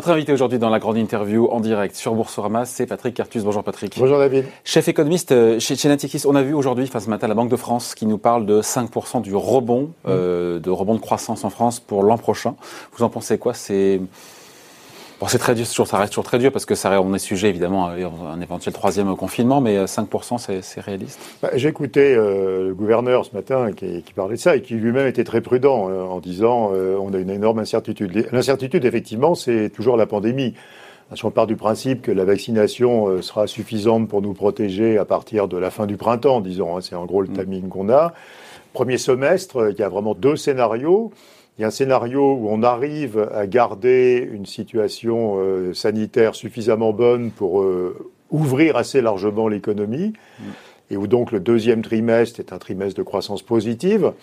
Votre invité aujourd'hui dans la grande interview en direct sur Boursorama, c'est Patrick Cartus. Bonjour Patrick. Bonjour David. Chef économiste euh, chez, chez Natixis, on a vu aujourd'hui, enfin ce matin, la Banque de France qui nous parle de 5% du rebond, mmh. euh, de rebond de croissance en France pour l'an prochain. Vous en pensez quoi? C'est Bon, c'est très dur, ça reste toujours très dur parce que ça, on est sujet évidemment à un éventuel troisième confinement, mais 5%, euh, c'est réaliste bah, J'ai écouté euh, le gouverneur ce matin qui, qui, parlait de ça et qui lui-même était très prudent euh, en disant euh, on a une énorme incertitude. L'incertitude, effectivement, c'est toujours la pandémie. Si on part du principe que la vaccination sera suffisante pour nous protéger à partir de la fin du printemps, disons, hein, c'est en gros le mm. timing qu'on a. Premier semestre, il y a vraiment deux scénarios. Il y a un scénario où on arrive à garder une situation euh, sanitaire suffisamment bonne pour euh, ouvrir assez largement l'économie, et où donc le deuxième trimestre est un trimestre de croissance positive.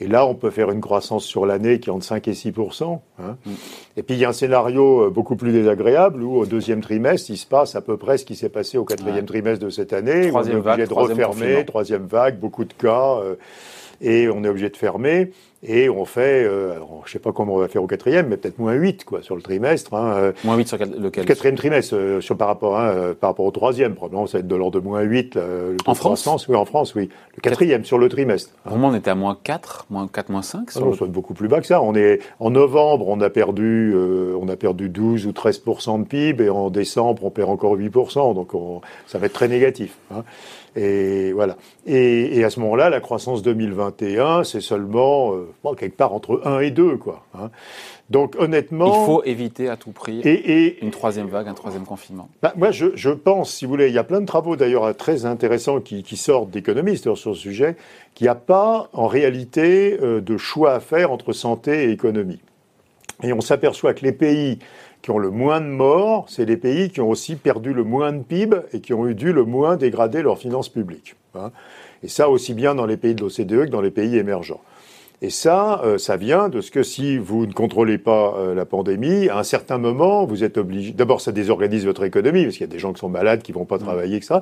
Et là, on peut faire une croissance sur l'année qui est entre 5 et 6% hein. Et puis, il y a un scénario euh, beaucoup plus désagréable où, au deuxième trimestre, il se passe à peu près ce qui s'est passé au quatrième trimestre de cette année. Troisième on est obligé de refermer, troisième vague, beaucoup de cas et on est obligé de fermer. Et on fait, euh, alors, je sais pas comment on va faire au quatrième, mais peut-être moins 8 quoi, sur le trimestre. Hein, euh. moins 8 sur lequel Le quatrième trimestre, euh, sur, par, rapport, hein, euh, par rapport au troisième. Probablement, ça va être de l'ordre de moins 8. le en France Oui, en France, oui. Le quatrième sur le trimestre. Hein. Vraiment, on était à moins 4, moins 4, moins 5 sur non, le... beaucoup plus bas que ça. On est, en novembre, on a perdu, on a perdu 12 ou 13 de PIB, et en décembre, on perd encore 8 Donc, on, ça va être très négatif. Hein. Et voilà. Et, et à ce moment-là, la croissance 2021, c'est seulement euh, bon, quelque part entre 1 et 2, quoi. Hein. Donc honnêtement, il faut éviter à tout prix et, et, une troisième vague, un troisième confinement. Bah, moi, je, je, pense, si vous voulez, il y a plein de travaux d'ailleurs très intéressants qui, qui sortent d'économistes sur ce sujet, qu'il n'y a pas en réalité euh, de choix à faire entre santé et économie. Et on s'aperçoit que les pays qui ont le moins de morts, c'est les pays qui ont aussi perdu le moins de PIB et qui ont eu dû le moins dégrader leurs finances publiques. Hein. Et ça aussi bien dans les pays de l'OCDE que dans les pays émergents. Et ça, euh, ça vient de ce que si vous ne contrôlez pas euh, la pandémie, à un certain moment, vous êtes obligé. D'abord, ça désorganise votre économie parce qu'il y a des gens qui sont malades, qui vont pas travailler, etc.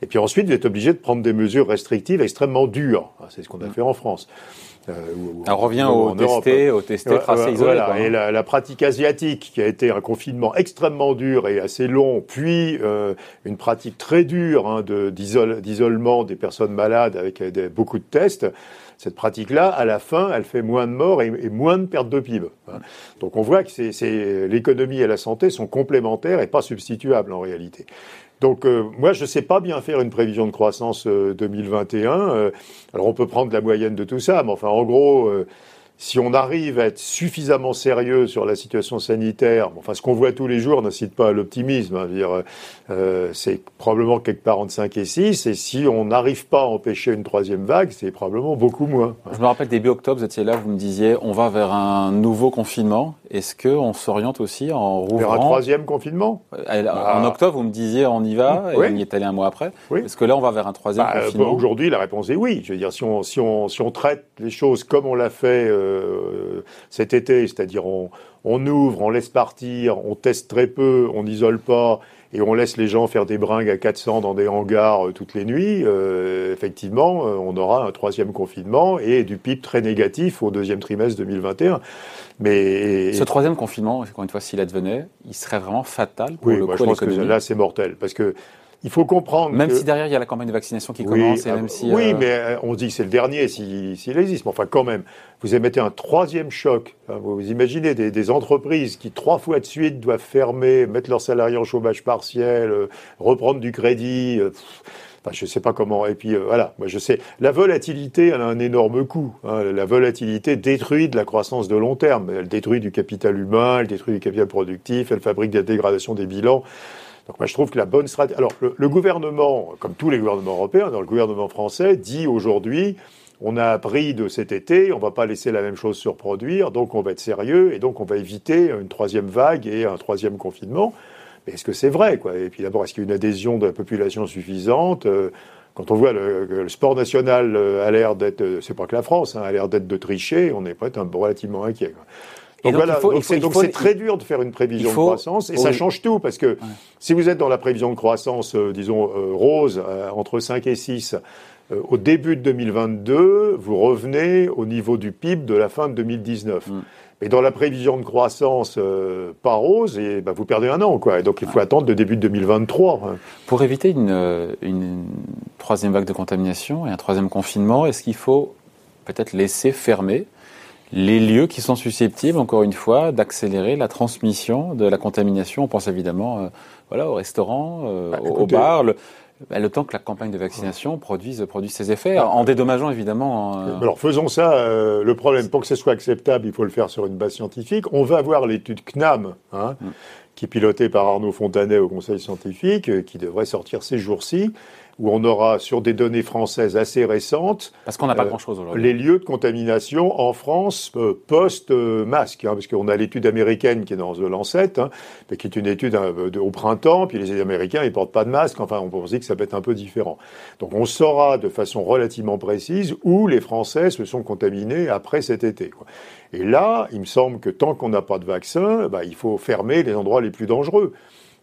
Et puis ensuite, vous êtes obligé de prendre des mesures restrictives extrêmement dures. C'est ce qu'on a fait en France. Euh, on revient au testé, au testé, tracé, isolé. Voilà. Et la, la, pratique asiatique, qui a été un confinement extrêmement dur et assez long, puis euh, une pratique très dure hein, d'isolement des personnes malades avec des, beaucoup de tests, cette pratique-là, à la fin, elle fait moins de morts et, et moins de pertes de PIB. Hein. Donc on voit que c'est l'économie et la santé sont complémentaires et pas substituables en réalité. Donc euh, moi, je ne sais pas bien faire une prévision de croissance 2021. Euh, euh, alors on peut prendre la moyenne de tout ça, mais enfin en gros, si on arrive à être suffisamment sérieux sur la situation sanitaire, enfin ce qu'on voit tous les jours n'incite pas à l'optimisme, hein, dire euh, c'est probablement quelque part entre 5 et 6, et si on n'arrive pas à empêcher une troisième vague, c'est probablement beaucoup moins. Je me rappelle début octobre, vous étiez là, vous me disiez on va vers un nouveau confinement. Est-ce qu'on s'oriente aussi en rouvrant Vers un troisième confinement euh, En octobre, vous me disiez on y va, et on y est allé un mois après. Est-ce que là on va vers un troisième bah, confinement Aujourd'hui, la réponse est oui. Je veux dire, si on, si on, si on traite les choses comme on l'a fait euh, cet été, c'est-à-dire on, on, ouvre, on laisse partir, on teste très peu, on n'isole pas et on laisse les gens faire des bringues à 400 dans des hangars euh, toutes les nuits, euh, effectivement, on aura un troisième confinement et du PIB très négatif au deuxième trimestre 2021. Mais ce troisième confinement, encore une fois, s'il advenait, il serait vraiment fatal pour le moi, je pense que là, c'est mortel parce que il faut comprendre. Même si derrière il y a la campagne de vaccination qui commence, et ah, même si. Oui, euh, mais euh, on dit que c'est le dernier s'il existe. Mais enfin, quand même, vous émettez un troisième choc. vous imaginez des, entreprises qui trois fois de suite doivent fermer, mettre leurs salariés en chômage partiel, euh, reprendre du crédit. Enfin, je ne sais pas comment. Et puis voilà, moi je sais. La volatilité, elle a un énorme coût. Hein. La volatilité détruit de la croissance de long terme. Elle détruit du capital humain, elle détruit du capital productif, elle fabrique des dégradations des bilans. Donc moi je trouve que la bonne stratégie. Alors le, gouvernement, comme tous les gouvernements européens, dans le gouvernement français, dit aujourd'hui on a appris de cet été, on va pas laisser la même chose se reproduire, donc on va être sérieux et donc on va éviter une troisième vague et un troisième confinement. Mais est-ce que c'est vrai quoi? Et puis d'abord, est-ce qu'il y a une adhésion de la population suffisante? Euh, quand on voit le, le sport national euh, a l'air d'être, euh, c'est pas que la France, hein, a l'air d'être de tricher, on est peut-être relativement inquiet. Quoi. Donc, voilà, donc c'est très dur de faire une prévision de croissance et ça change tout parce que si vous êtes dans la prévision de croissance, euh, disons, euh, rose, euh, entre 5 et 6, au début de 2022, vous revenez au niveau du PIB de la fin de 2019. Et dans la prévision de croissance euh, pas rose, et, bah, vous perdez un an. Quoi. Et donc il faut attendre le début de 2023. Hein. Pour éviter une, une, troisième vague de contamination et un troisième confinement, est-ce qu'il faut peut-être laisser fermer les lieux qui sont susceptibles, encore une fois, d'accélérer la transmission de la contamination On pense évidemment euh, voilà, au restaurant, bah, au, bar. Le, bah, le temps que la campagne de vaccination produise, produise ses effets, ah. en dédommageant évidemment. Euh, Alors faisons ça. Euh, le problème, pour que ce soit acceptable, il faut le faire sur une base scientifique. On va voir l'étude CNAM, hein, mm. Qui est pilotée par Arnaud Fontanet au Conseil scientifique, euh, qui devrait sortir ces jours-ci où on aura sur des données françaises assez récentes. Parce qu'on n'a pas euh, grand-chose aujourd'hui. Les lieux de contamination en France euh, post-masque, hein, parce qu'on a l'étude américaine qui est dans The Lancet, hein, qui est une étude hein, au printemps, puis les Américains ils portent pas de masque. Enfin, on pense que ça peut être un peu différent. Donc, on saura de façon relativement précise où les Français se sont contaminés après cet été. Quoi. Et là, il me semble que tant qu'on n'a pas de vaccin, bah, il faut fermer les endroits les plus dangereux.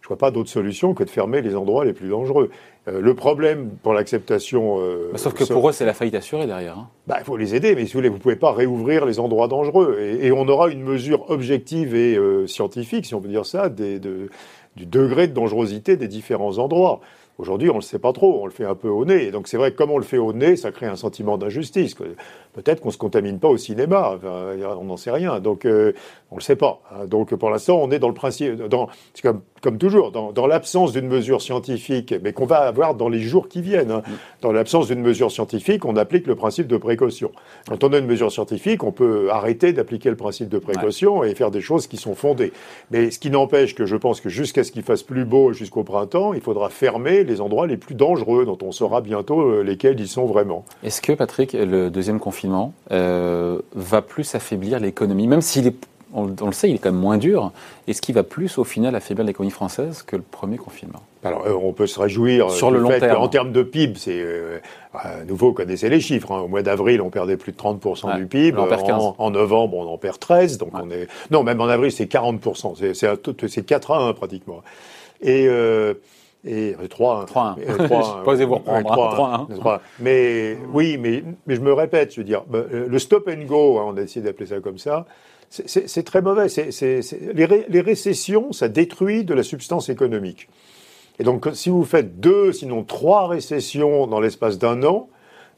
Je ne vois pas d'autre solution que de fermer les endroits les plus dangereux. Euh, le problème pour l'acceptation. Euh, sauf que pour eux, c'est la faillite assurée derrière. Hein. Bah, il faut les aider, mais si vous voulez, vous ne pouvez pas réouvrir les endroits dangereux. Et, on aura une mesure objective et euh, scientifique, si on peut dire ça, du degré de dangerosité des différents endroits. Aujourd'hui, on ne le sait pas trop, on le fait un peu au nez. Et donc c'est vrai que comme on le fait au nez, ça crée un sentiment d'injustice. Peut-être qu'on ne se contamine pas au cinéma, on n'en sait rien. Donc on ne le sait pas. Hein. Donc pour l'instant, on est dans le principe, dans, comme, comme toujours, dans, dans l'absence d'une mesure scientifique, mais qu'on va avoir dans les jours qui viennent. Hein. Dans l'absence d'une mesure scientifique, on applique le principe de précaution. Quand on a une mesure scientifique, on peut arrêter d'appliquer le principe de précaution et faire des choses qui sont fondées. Mais ce qui n'empêche que je pense que jusqu'à ce qu'il fasse plus beau jusqu'au printemps, il faudra fermer les endroits les plus dangereux, dont on saura bientôt euh, lesquels ils sont vraiment. Est-ce que, Patrick, le deuxième confinement euh, va plus affaiblir l'économie, même s'il est on, le sait, il est quand même moins dur. Est-ce qu'il va plus, au final, affaiblir l'économie française que le premier confinement Alors, euh, on peut se réjouir euh, sur le long terme. En termes de PIB, c'est euh, nouveau, vous connaissez les chiffres. Hein. Au mois d'avril, on perdait plus de 30% du PIB. En, novembre, on en perd 13. Donc on est non, même en avril, c'est 40%. C'est 4 à 1 pratiquement. Et et 3 3 1 Posez-vous reprendre 3 1 mais oui mais mais je me répète je veux dire le stop and go hein, on a essayé d'appeler ça comme ça c'est très mauvais. les, récessions, ça détruit de la substance économique. Et donc, si vous faites deux, sinon trois récessions dans l'espace d'un an,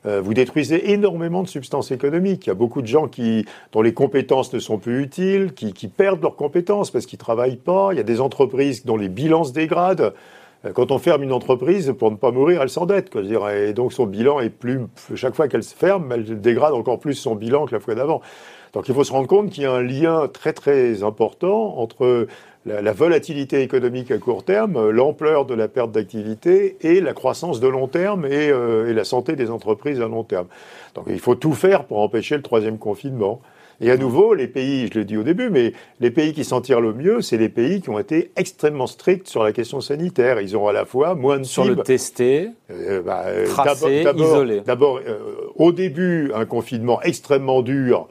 euh, vous détruisez énormément de substance économique. Il y a beaucoup de gens qui, dont les compétences ne sont plus utiles, qui, perdent leurs compétences parce qu'ils travaillent pas. Il y a des entreprises dont les bilans se dégradent. Euh, quand on ferme une entreprise, pour ne pas mourir, elle s'endette. Et donc son bilan est plus. Chaque fois qu'elle se ferme, elle dégrade encore plus son bilan que la fois d'avant. Donc il faut se rendre compte qu'il y a un lien très très important entre la, volatilité économique à court terme, l'ampleur de la perte d'activité et la croissance de long terme et, euh, et, la santé des entreprises à long terme. Donc il faut tout faire pour empêcher le troisième confinement. Et à nouveau, les pays, je l'ai dit au début, mais les pays qui s'en tirent le mieux, c'est les pays qui ont été extrêmement stricts sur la question sanitaire. Ils ont à la fois moins de sur le tester, euh, bah, euh tracer, isoler. D'abord, euh, au début, un confinement extrêmement dur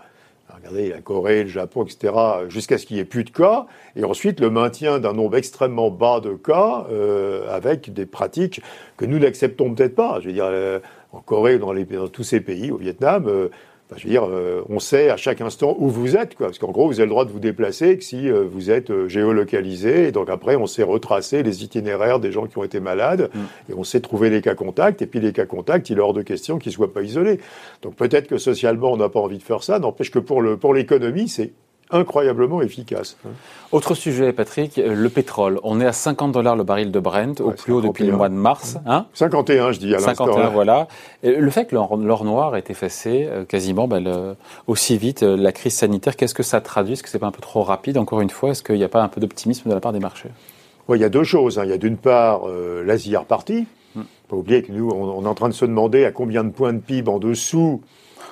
regardez la Corée, le Japon, etc., jusqu'à ce qu'il n'y ait plus de cas, et ensuite le maintien d'un nombre extrêmement bas de cas euh, avec des pratiques que nous n'acceptons peut-être pas. Je veux dire, euh, en Corée, dans, dans tous ces pays, au Vietnam, euh, je veux dire, euh, on sait à chaque instant où vous êtes, quoi, parce qu'en gros, vous avez le droit de vous déplacer que si euh, vous êtes euh, géolocalisé. Et donc après, on sait retracer les itinéraires des gens qui ont été malades, mm. et on sait trouver les cas contacts. Et puis les cas contacts, il est hors de question qu'ils soient pas isolés. Donc peut-être que socialement, on n'a pas envie de faire ça. N'empêche que pour le pour l'économie, c'est incroyablement efficace. Autre sujet, Patrick, le pétrole. On est à 50 dollars le baril de Brent, au plus haut depuis le mois de mars. Hein 51, je dis à 51, voilà. le fait que l'or noir est effacé euh, quasiment ben, aussi vite, euh, la crise sanitaire, qu'est-ce que ça traduit? Est-ce que c'est pas un peu trop rapide Encore une fois, est-ce qu'il n'y a pas un peu d'optimisme de la part des marchés? Il y a deux choses. Hein. Il y a d'une part euh, l'Asie est repartie. Il ne faut pas oublier que nous, on, est en train de se demander à combien de points de PIB en dessous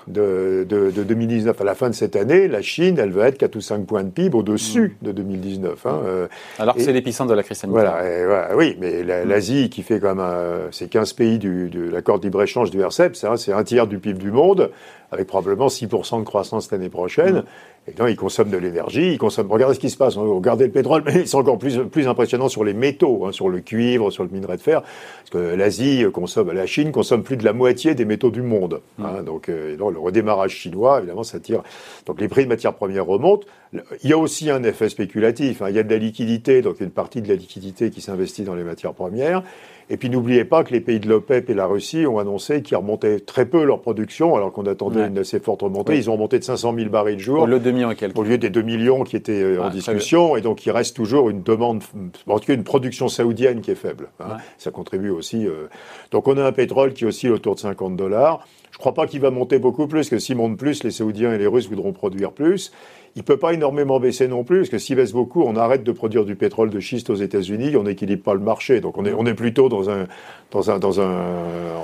de, de, de, 2019 à la fin de cette année, la Chine, elle va être 4 ou 5 points de PIB au-dessus mm. de 2019. Hein, euh, Alors que c'est l'épicentre de la crise sanitaire. Voilà, oui, mais mm. l'Asie qui fait comme c'est 15 pays du, de l'accord de libre-échange du RCEP, c'est un tiers du PIB du monde, avec probablement 6% de croissance l'année prochaine. Mm. Et là, ils consomment de l'énergie, ils consomment. Regardez ce qui se passe. Regardez le pétrole, mais c'est encore plus, plus impressionnant sur les métaux, hein, sur le cuivre, sur le minerai de fer. Parce que l'Asie consomme, la Chine consomme plus de la moitié des métaux du monde. Hein, donc, euh, le redémarrage chinois, évidemment, ça tire. Donc, les prix de matières premières remontent. Il y a aussi un effet spéculatif. Hein. Il y a de la liquidité, donc une partie de la liquidité qui s'investit dans les matières premières. Et puis n'oubliez pas que les pays de l'OPEP et la Russie ont annoncé qu'ils remontaient très peu leur production, alors qu'on attendait une assez forte remontée. Ils ont remonté de 500 000 barils de jour. Au lieu, au lieu des 2 millions qui étaient euh, en discussion. Et donc il reste toujours une demande, en tout cas une production saoudienne qui est faible. Hein. Ça contribue aussi. Euh... Donc on a un pétrole qui oscille autour de 50 dollars. Je ne crois pas qu'il va monter beaucoup plus, que s'il monte plus, les Saoudiens et les Russes voudront produire plus il ne peut pas énormément baisser non plus, parce que s'il baisse beaucoup, on arrête de produire du pétrole de schiste aux États-Unis, on n'équilibre pas le marché. Donc on est, plutôt dans un, dans un, dans un,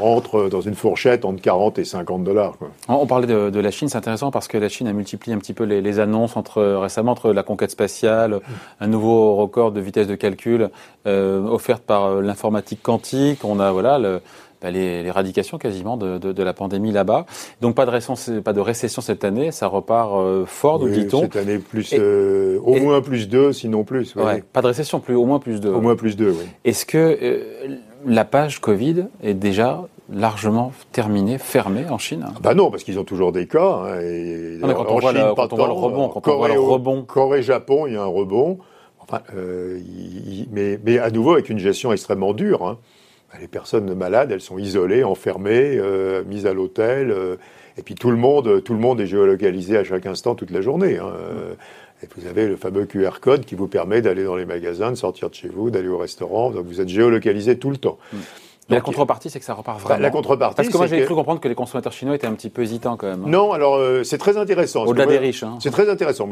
entre, dans une fourchette entre 40 et 50 dollars. On parlait de, la Chine, c'est intéressant parce que la Chine a multiplié un petit peu les, annonces entre, récémement entre la conquête spatiale, un nouveau record de vitesse de calcul euh, offerte par euh, l'informatique quantique. On a voilà le, bah, l'éradication quasiment de, de, de, la pandémie là-bas. Donc pas de, récession, pas de récession cette année, ça repart euh, fort, nous dit-on. Cette année, plus, euh, au moins plus 2, sinon plus. Ouais, pas de récession, plus, au moins plus 2. Au moins plus 2, oui. Est-ce que euh, la page Covid est déjà largement terminée, fermée en Chine? Bah non, parce qu'ils ont toujours des cas. Hein, et quand, on, voit le, quand on voit le rebond, quand Corée, on voit le rebond. Corée-Japon, il y a un rebond. Enfin, euh, mais, mais à nouveau avec une gestion extrêmement dure. Hein. Les personnes malades, elles sont isolées, enfermées, euh, mises à l'hôtel. Euh, et puis tout le monde, tout le monde est géolocalisé à chaque instant, toute la journée. Hein. Et vous avez le fameux QR code qui vous permet d'aller dans les magasins, de sortir de chez vous, d'aller au restaurant. Donc vous êtes géolocalisé tout le temps. Mm. la contrepartie, c'est que ça repart vraiment. la contrepartie, parce que moi j'avais cru comprendre que les consommateurs chinois étaient un petit peu hésitants quand même. Hein. Non, alors euh, c'est très intéressant. Au-delà des riches. Hein. C'est très intéressant.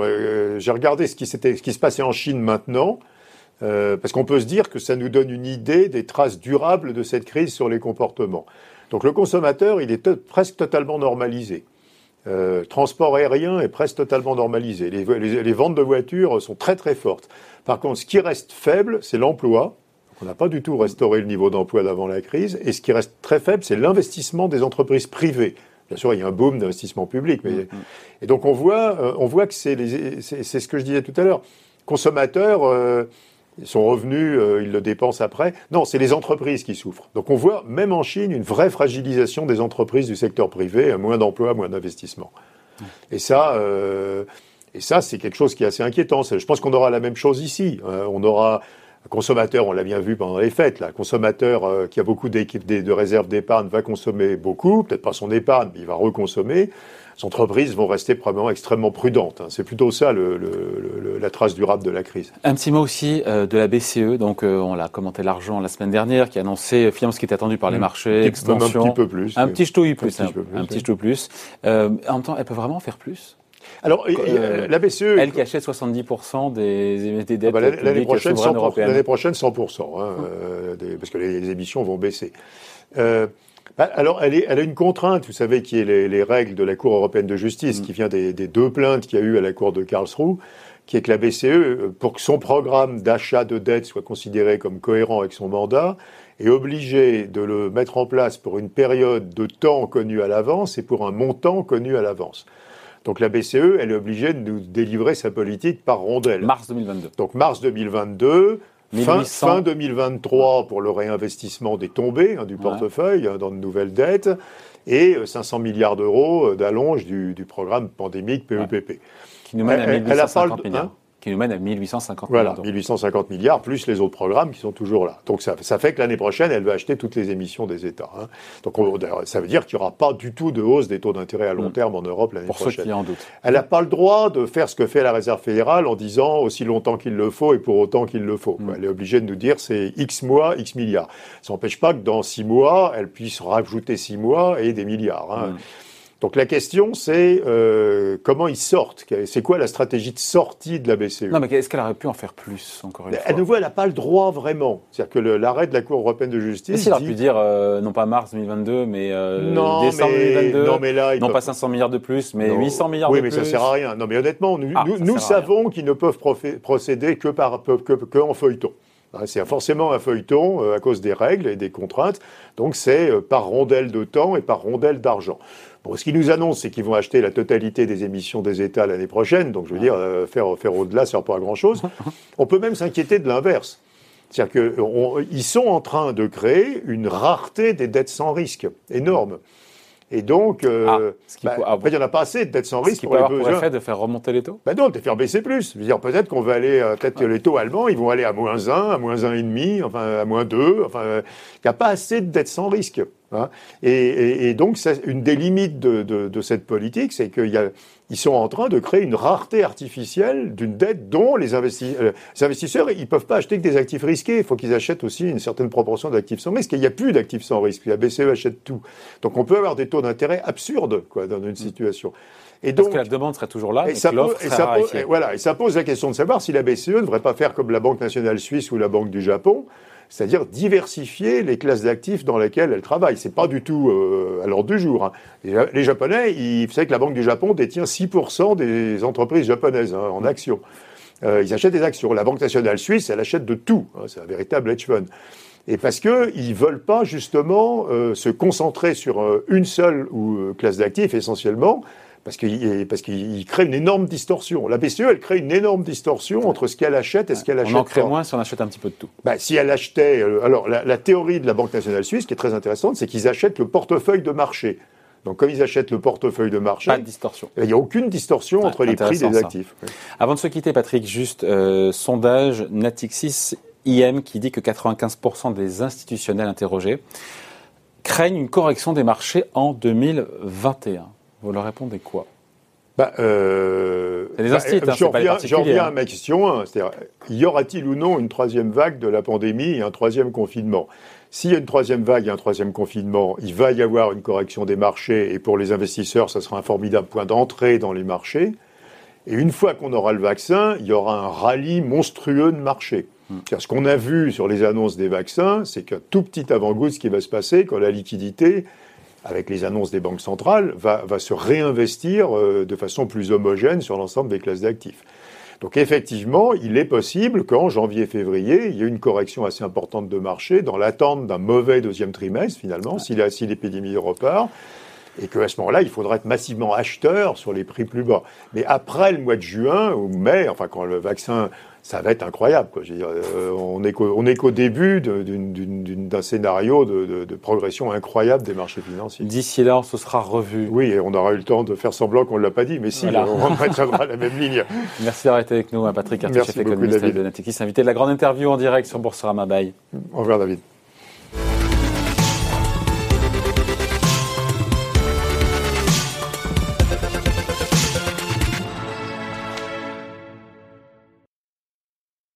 J'ai regardé ce qui, ce qui se passait en Chine maintenant. Euh, parce qu'on peut se dire que ça nous donne une idée des traces durables de cette crise sur les comportements. Donc le consommateur, il est presque totalement normalisé. Euh, transport aérien est presque totalement normalisé. Les, les, ventes de voitures sont très très fortes. Par contre, ce qui reste faible, c'est l'emploi. On n'a pas du tout restauré le niveau d'emploi d'avant la crise. Et ce qui reste très faible, c'est l'investissement des entreprises privées. Bien sûr, il y a un boom d'investissement public. Mais... Mm-hmm. Et donc on voit, euh, on voit que c'est ce que je disais tout à l'heure. Consommateurs, euh, son revenu, euh, il le dépense après. Non, c'est les entreprises qui souffrent. Donc on voit, même en Chine, une vraie fragilisation des entreprises du secteur privé, moins d'emplois, moins d'investissements. Et ça, euh, ça, c'est quelque chose qui est assez inquiétant. Je pense qu'on aura la même chose ici. Euh, on aura un consommateur, on l'a bien vu pendant les fêtes, un consommateur qui a beaucoup de réserves d'épargne va consommer beaucoup, peut-être pas son épargne, mais il va reconsommer les entreprises vont rester probablement extrêmement prudentes. Hein. C'est plutôt ça le, le, la trace durable de la crise. Un petit mot aussi euh, de la BCE. Donc, euh, on l'a commenté l'argent la semaine dernière, qui a annoncé finalement ce qui était attendu par les mmh. marchés, extension. Un petit peu plus. Un petit ch'touille plus. Un, petit, peu plus, un petit plus. Euh, en même temps, elle peut vraiment faire plus? Alors, la BCE. Elle qui achète 70% des, des dettes ah bah, l'année prochaine, L'année prochaine, 100%, hein, parce que les, émissions vont baisser. Bah, alors, elle, est, elle, a une contrainte, vous savez, qui est les, règles de la Cour européenne de justice, mm. qui vient des, deux plaintes qu'il y a eu à la Cour de Karlsruhe, qui est que la BCE, euh, pour que son programme d'achat de dette soit considéré comme cohérent avec son mandat, est obligée de le mettre en place pour une période de temps connue à l'avance et pour un montant connu à l'avance. Donc la BCE, elle est obligée de nous délivrer sa politique par rondelle. Mars 2022. Donc mars 2022, Fin, 2023 pour le réinvestissement des tombées hein, du portefeuille hein, dans de nouvelles dettes et 500 euh, milliards d'euros euh, d'allonge du, programme pandémique PEPP. Qui nous mène à 1850 milliards qui nous mène à 1850 voilà, milliards. 1850 milliards, plus les autres programmes qui sont toujours là. Donc ça, ça fait que l'année prochaine, elle va acheter toutes les émissions des États. Hein. Donc ça veut dire qu'il n'y aura pas du tout de hausse des taux d'intérêt à long mm. terme en Europe l'année prochaine. Pour ceux qui en doutent. Elle n'a pas le droit de faire ce que fait la Réserve fédérale en disant aussi longtemps qu'il le faut et pour autant qu'il le faut. Mm. Elle est obligée de nous dire c'est X mois, X milliards. Ça n'empêche pas que dans six mois, elle puisse rajouter six mois et des milliards. Hein. Mm. Donc la question, c'est euh, comment ils sortent? C'est quoi la stratégie de sortie de la BCE Non, mais est-ce qu'elle aurait pu en faire plus, encore une fois? À nouveau, elle n'a pas le droit vraiment. C'est-à-dire que l'arrêt de la Cour européenne de justice. Si, elle aurait pu dire, euh, non pas mars 2022, mais euh, décembre 2022. Non, mais là, non pas 500 milliards de plus, mais 800 milliards de plus. Oui, mais ça sert à rien. Non, mais honnêtement, nous, ah, nous, savons qu'ils ne peuvent procéder que, par, que, que en feuilleton. C'est forcément un feuilleton à cause des règles et des contraintes. Donc c'est par rondelle de temps et par rondelle d'argent. Bon, ce qu'ils nous annoncent, c'est qu'ils vont acheter la totalité des émissions des États l'année prochaine. Donc, je veux dire, euh, faire, faire au-delà, ça ne sert pas à grand-chose. On peut même s'inquiéter de l'inverse. C'est-à-dire qu'ils sont en train de créer une rareté des dettes sans risque énorme. Et donc, euh, Ah, ce bah, ah, il n'y en a pas assez de dettes sans Ce risque qui pour peut les avoir pour besoins. effet de faire remonter les taux? Ben non, de faire baisser plus. Je veux dire, peut-être qu'on va aller, euh, peut-être que les taux allemands, ils vont aller à moins 1, à moins 1,5, enfin à moins 2. Enfin, euh, il n'y a pas assez de dettes sans risque. Hein. Et, et- et donc, une des limites de, de- de cette politique, c'est qu'ils sont en train de créer une rareté artificielle d'une dette dont les, investi- euh, les investisseurs, ils peuvent pas acheter que des actifs risqués. Il faut qu'ils achètent aussi une certaine proportion d'actifs sans risque. Et il n'y a plus d'actifs sans risque. La BCE achète tout. Donc, on peut avoir des taux d'intérêt absurdes quoi, dans une situation. Et Parce donc, que la demande serait toujours là, mais et ça, que pose, l'offre et serait ça pose- raréfiée. et voilà, et ça pose la question de savoir si la BCE ne devrait pas faire comme la Banque nationale suisse ou la Banque du Japon, c'est-à-dire diversifier les classes d'actifs dans lesquelles elle travaille. C'est pas du tout euh, à l'ordre du jour. hein. Les Japonais, ils, vous savez que la Banque du Japon détient 6% des entreprises japonaises hein, en actions. Euh, ils achètent des actions. La Banque nationale suisse, elle achète de tout. hein, c'est un véritable hedge fund. Et parce qu'ils ne veulent pas justement euh, se concentrer sur euh, une seule ou, euh, classe d'actifs essentiellement, parce qu'ils parce qu'ils créent une énorme distorsion. La BCE, elle crée une énorme distorsion entre ce qu'elle achète et ce qu'elle On achète en crée pas. moins si on achète un petit peu de tout. Bah, si elle achetait, euh, alors la, la théorie de la Banque nationale suisse, qui est très intéressante, c'est qu'ils achètent le portefeuille de marché. Donc, comme ils achètent le portefeuille de marché, Pas de distorsion. il n'y a aucune distorsion entre les prix des ça. actifs. Avant de se quitter, Patrick, juste euh, sondage Natixis IM qui dit que 95% des institutionnels interrogés craignent une correction des marchés en 2021. Vous leur répondez quoi Bah, euh, des bah, hein, j'en les reviens- reviens hein. à ma question 1, c'est-à-dire, y aura-t-il ou non une troisième vague de la pandémie et un troisième confinement? S'il y a une troisième vague et un troisième confinement, il va y avoir une correction des marchés et pour les investisseurs, ça sera un formidable point d'entrée dans les marchés. Et une fois qu'on aura le vaccin, il y aura un rallye monstrueux de marché. Car ce qu'on a vu sur les annonces des vaccins, c'est qu'un tout petit avant-goût de ce qui va se passer quand la liquidité, avec les annonces des banques centrales, va, va se réinvestir euh, de façon plus homogène sur l'ensemble des classes d'actifs. Donc effectivement, il est possible qu'en janvier-février, il y ait une correction assez importante de marché dans l'attente d'un mauvais deuxième trimestre, finalement, si l'épidémie repart et qu'à ce moment-là, il faudra être massivement acheteur sur les prix plus bas. Mais après le mois de juin ou mai, enfin quand le vaccin, ça va être incroyable. Quoi. Je veux dire, euh, on n'est qu'au on est qu'au début d'un scénario de, de- de progression incroyable des marchés financiers. D'ici là, on se sera revu. Oui, et on aura eu le temps de faire semblant qu'on ne l'a pas dit, mais si, Voilà. on retiendra la même ligne. Merci d'avoir été avec nous, hein, Patrick Arthur, chef économiste David. de Natixis, invité de la grande interview en direct sur Boursorama. Bye. Au revoir, David.